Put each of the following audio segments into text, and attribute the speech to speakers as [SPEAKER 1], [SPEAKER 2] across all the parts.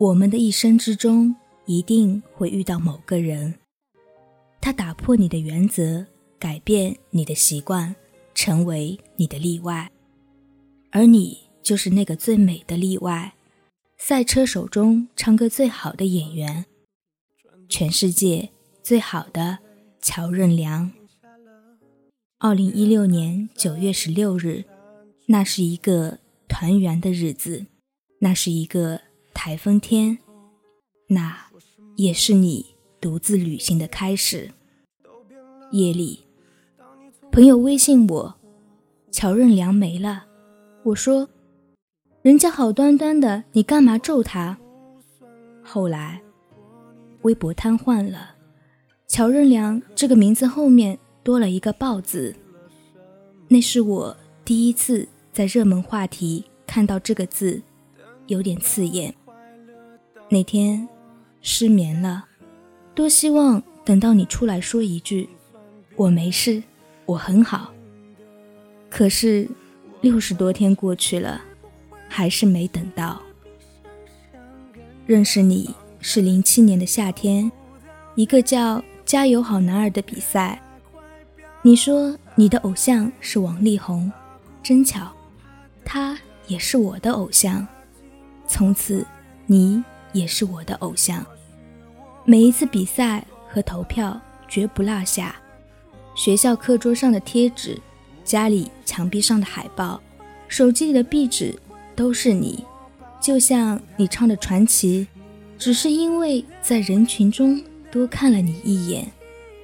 [SPEAKER 1] 我们的一生之中，一定会遇到某个人，他打破你的原则，改变你的习惯，成为你的例外，而你就是那个最美的例外。赛车手中唱歌最好的演员，全世界最好的乔任梁。二零一六年九月十六日，那是一个团圆的日子，那是一个。台风天，那也是你独自旅行的开始。夜里，朋友微信我，乔任梁没了。我说，人家好端端的，你干嘛咒他？后来，微博瘫痪了，乔任梁这个名字后面多了一个“爆”字。那是我第一次在热门话题看到这个字，有点刺眼。那天失眠了，多希望等到你出来说一句“我没事，我很好”。可是六十多天过去了，还是没等到。认识你是零七年的夏天，一个叫“加油好男儿”的比赛。你说你的偶像是王力宏，真巧，他也是我的偶像。从此，你。也是我的偶像，每一次比赛和投票绝不落下。学校课桌上的贴纸，家里墙壁上的海报，手机里的壁纸，都是你。就像你唱的《传奇》，只是因为在人群中多看了你一眼，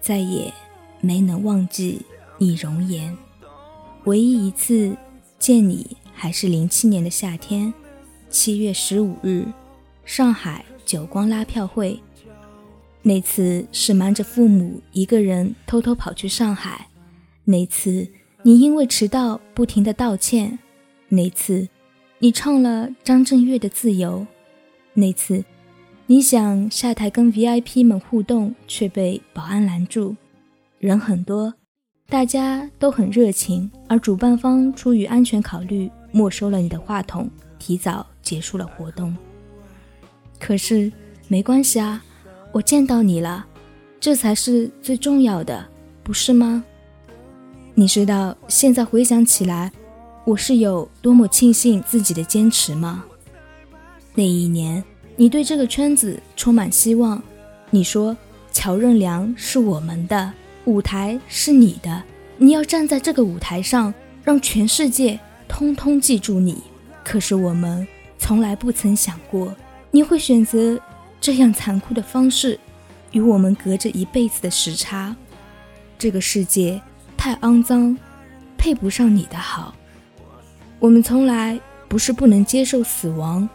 [SPEAKER 1] 再也没能忘记你容颜。唯一一次见你，还是零七年的夏天，七月十五日。上海久光拉票会，那次是瞒着父母一个人偷偷跑去上海。那次你因为迟到不停的道歉。那次你唱了张震岳的《自由》。那次你想下台跟 VIP 们互动，却被保安拦住。人很多，大家都很热情，而主办方出于安全考虑，没收了你的话筒，提早结束了活动。可是没关系啊，我见到你了，这才是最重要的，不是吗？你知道现在回想起来，我是有多么庆幸自己的坚持吗？那一年，你对这个圈子充满希望，你说乔任梁是我们的舞台，是你的，你要站在这个舞台上，让全世界通通记住你。可是我们从来不曾想过。你会选择这样残酷的方式，与我们隔着一辈子的时差。这个世界太肮脏，配不上你的好。我们从来不是不能接受死亡，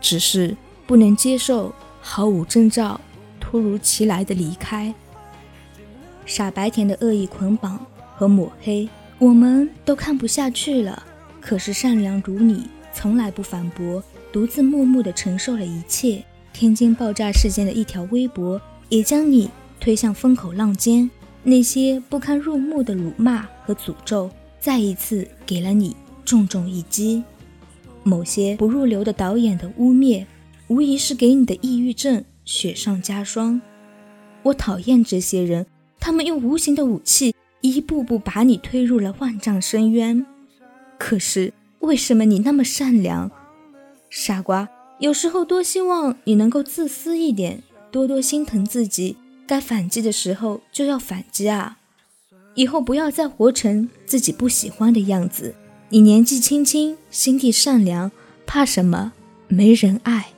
[SPEAKER 1] 只是不能接受毫无征兆、突如其来的离开。傻白甜的恶意捆绑和抹黑，我们都看不下去了。可是善良如你，从来不反驳。独自默默地承受了一切。天津爆炸事件的一条微博，也将你推向风口浪尖。那些不堪入目的辱骂和诅咒，再一次给了你重重一击。某些不入流的导演的污蔑，无疑是给你的抑郁症雪上加霜。我讨厌这些人，他们用无形的武器，一步步把你推入了万丈深渊。可是，为什么你那么善良？傻瓜，有时候多希望你能够自私一点，多多心疼自己。该反击的时候就要反击啊！以后不要再活成自己不喜欢的样子。你年纪轻轻，心地善良，怕什么？没人爱。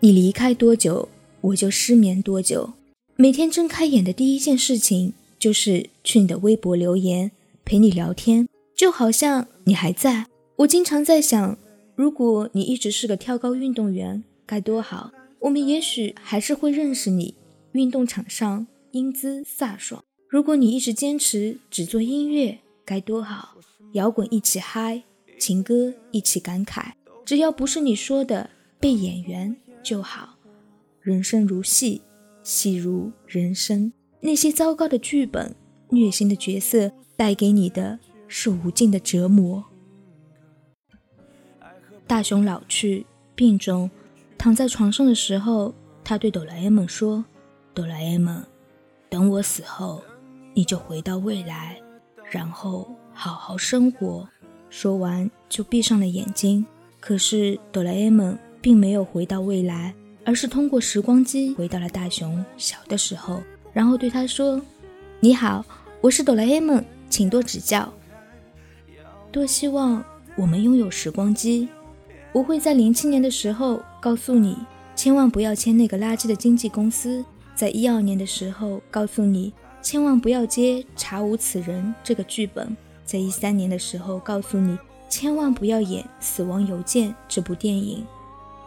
[SPEAKER 1] 你离开多久，我就失眠多久。每天睁开眼的第一件事情就是去你的微博留言，陪你聊天，就好像你还在。我经常在想，如果你一直是个跳高运动员，该多好！我们也许还是会认识你，运动场上英姿飒爽。如果你一直坚持只做音乐，该多好！摇滚一起嗨，情歌一起感慨。只要不是你说的被演员就好。人生如戏，戏如人生。那些糟糕的剧本、虐心的角色，带给你的是无尽的折磨。大雄老去，病中，躺在床上的时候，他对哆啦 A 梦说：“哆啦 A 梦，等我死后，你就回到未来，然后好好生活。”说完就闭上了眼睛。可是哆啦 A 梦并没有回到未来，而是通过时光机回到了大雄小的时候，然后对他说：“你好，我是哆啦 A 梦，请多指教。”多希望我们拥有时光机。我会在零七年的时候告诉你，千万不要签那个垃圾的经纪公司；在一二年的时候告诉你，千万不要接《查无此人》这个剧本；在一三年的时候告诉你，千万不要演《死亡邮件》这部电影；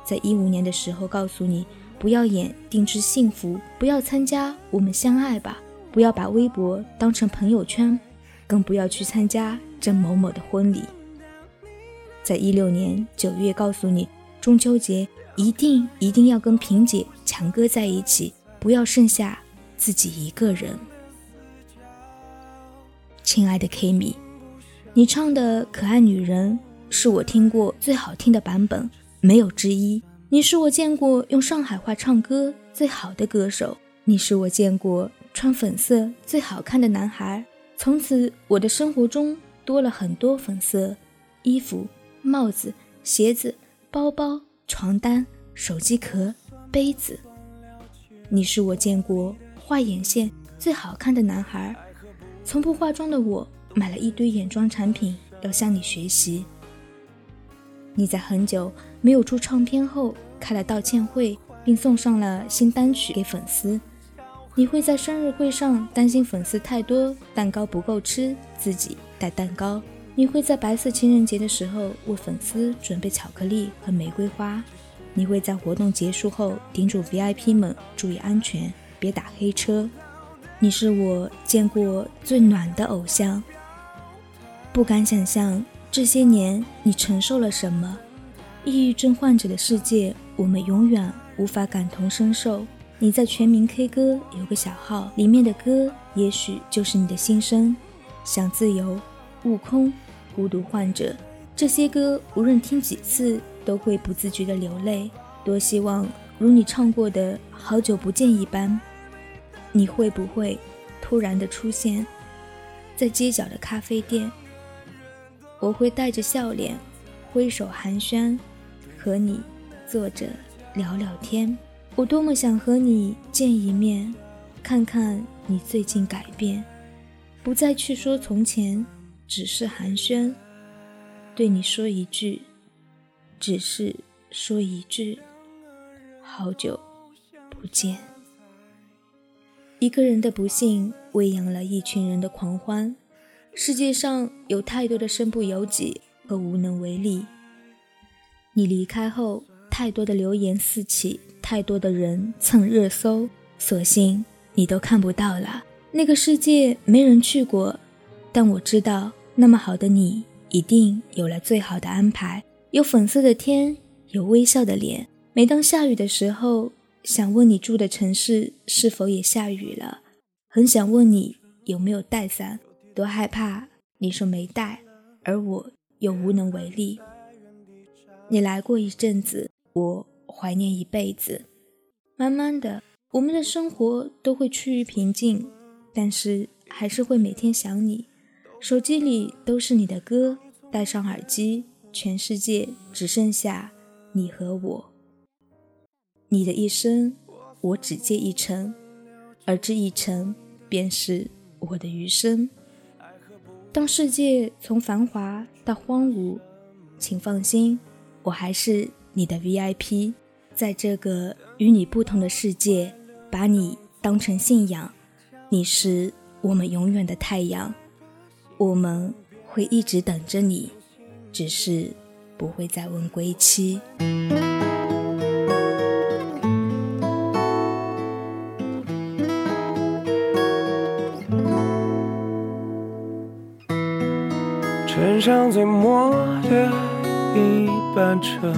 [SPEAKER 1] 在一五年的时候告诉你，不要演《定制幸福》，不要参加《我们相爱吧》，不要把微博当成朋友圈，更不要去参加郑某某的婚礼。在一六年九月，告诉你中秋节一定一定要跟萍姐、强哥在一起，不要剩下自己一个人。亲爱的 K 米，你唱的《可爱女人》是我听过最好听的版本，没有之一。你是我见过用上海话唱歌最好的歌手，你是我见过穿粉色最好看的男孩。从此，我的生活中多了很多粉色衣服。帽子、鞋子、包包、床单、手机壳、杯子。你是我见过画眼线最好看的男孩。从不化妆的我，买了一堆眼妆产品，要向你学习。你在很久没有出唱片后，开了道歉会，并送上了新单曲给粉丝。你会在生日会上担心粉丝太多，蛋糕不够吃，自己带蛋糕。你会在白色情人节的时候为粉丝准备巧克力和玫瑰花，你会在活动结束后叮嘱 VIP 们注意安全，别打黑车。你是我见过最暖的偶像，不敢想象这些年你承受了什么。抑郁症患者的世界，我们永远无法感同身受。你在全民 K 歌有个小号，里面的歌也许就是你的心声，想自由。悟空，孤独患者，这些歌无论听几次都会不自觉的流泪。多希望如你唱过的《好久不见》一般，你会不会突然的出现在街角的咖啡店？我会带着笑脸，挥手寒暄，和你坐着聊聊天。我多么想和你见一面，看看你最近改变，不再去说从前。只是寒暄，对你说一句，只是说一句，好久不见。一个人的不幸喂养了一群人的狂欢。世界上有太多的身不由己和无能为力。你离开后，太多的流言四起，太多的人蹭热搜，所幸你都看不到了。那个世界没人去过，但我知道。那么好的你，一定有了最好的安排。有粉色的天，有微笑的脸。每当下雨的时候，想问你住的城市是否也下雨了？很想问你有没有带伞，多害怕你说没带，而我又无能为力。你来过一阵子，我怀念一辈子。慢慢的，我们的生活都会趋于平静，但是还是会每天想你。手机里都是你的歌，戴上耳机，全世界只剩下你和我。你的一生，我只借一程，而这一程便是我的余生。当世界从繁华到荒芜，请放心，我还是你的 VIP，在这个与你不同的世界，把你当成信仰。你是我们永远的太阳。我们会一直等着你，只是不会再问归期。
[SPEAKER 2] 乘上最末的一班车，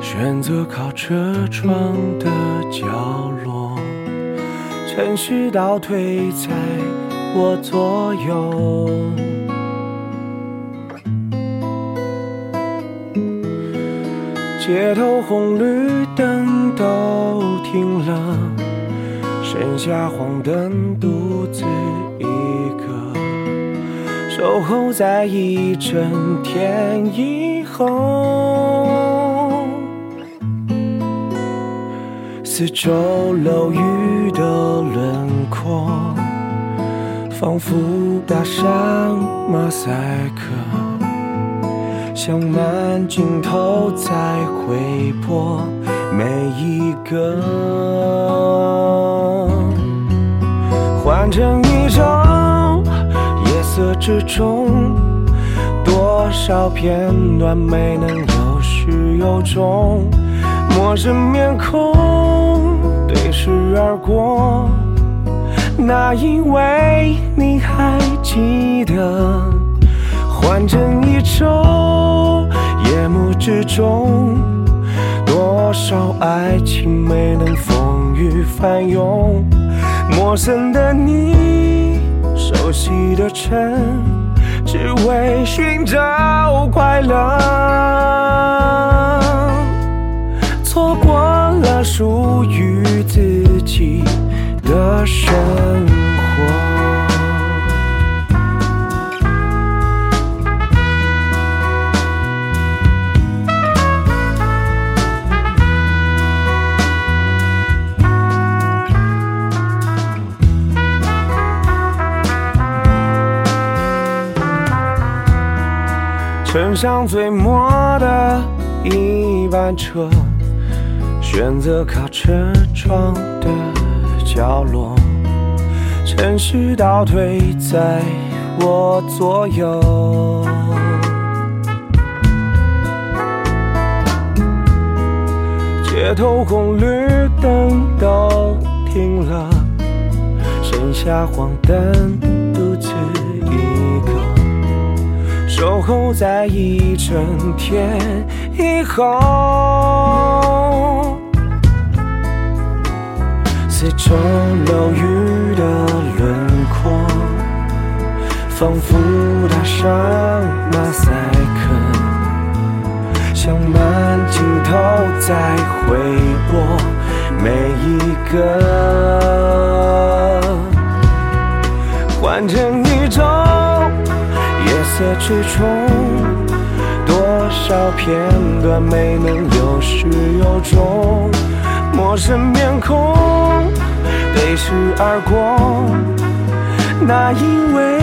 [SPEAKER 2] 选择靠车窗的角落，程序倒退在。我左右，街头红绿灯都停了，剩下黄灯独自一个，守候在一整天以后，四周楼宇的轮廓，仿佛打上马赛克。像慢镜头再回播每一个，换成一张夜色之中，多少片段没能有始有终，陌生面孔对视而过，那因为你还记得。换成一周，夜幕之中，多少爱情没能风雨翻涌。陌生的你，熟悉的城，只为寻找快乐，错过了属于自己的生活。乘上最末的一班车，选择靠车窗的角落，城市倒退在我左右，街头红绿灯都停了，剩下黄灯独自一个。守候在一整天以后，四周楼宇的轮廓，仿佛打上马赛克，像慢镜头在回播每一个，换成一种。色之中，多少片段没能有始有终，陌生面孔对视而过，那因为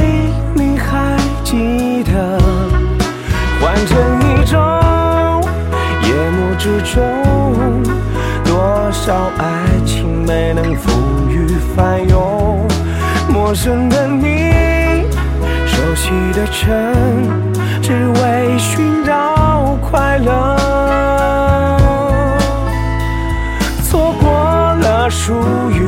[SPEAKER 2] 你还记得，换成一种夜幕之中，多少爱情没能风雨翻涌，陌生的你。熟悉的城，只为寻找快乐，错过了属于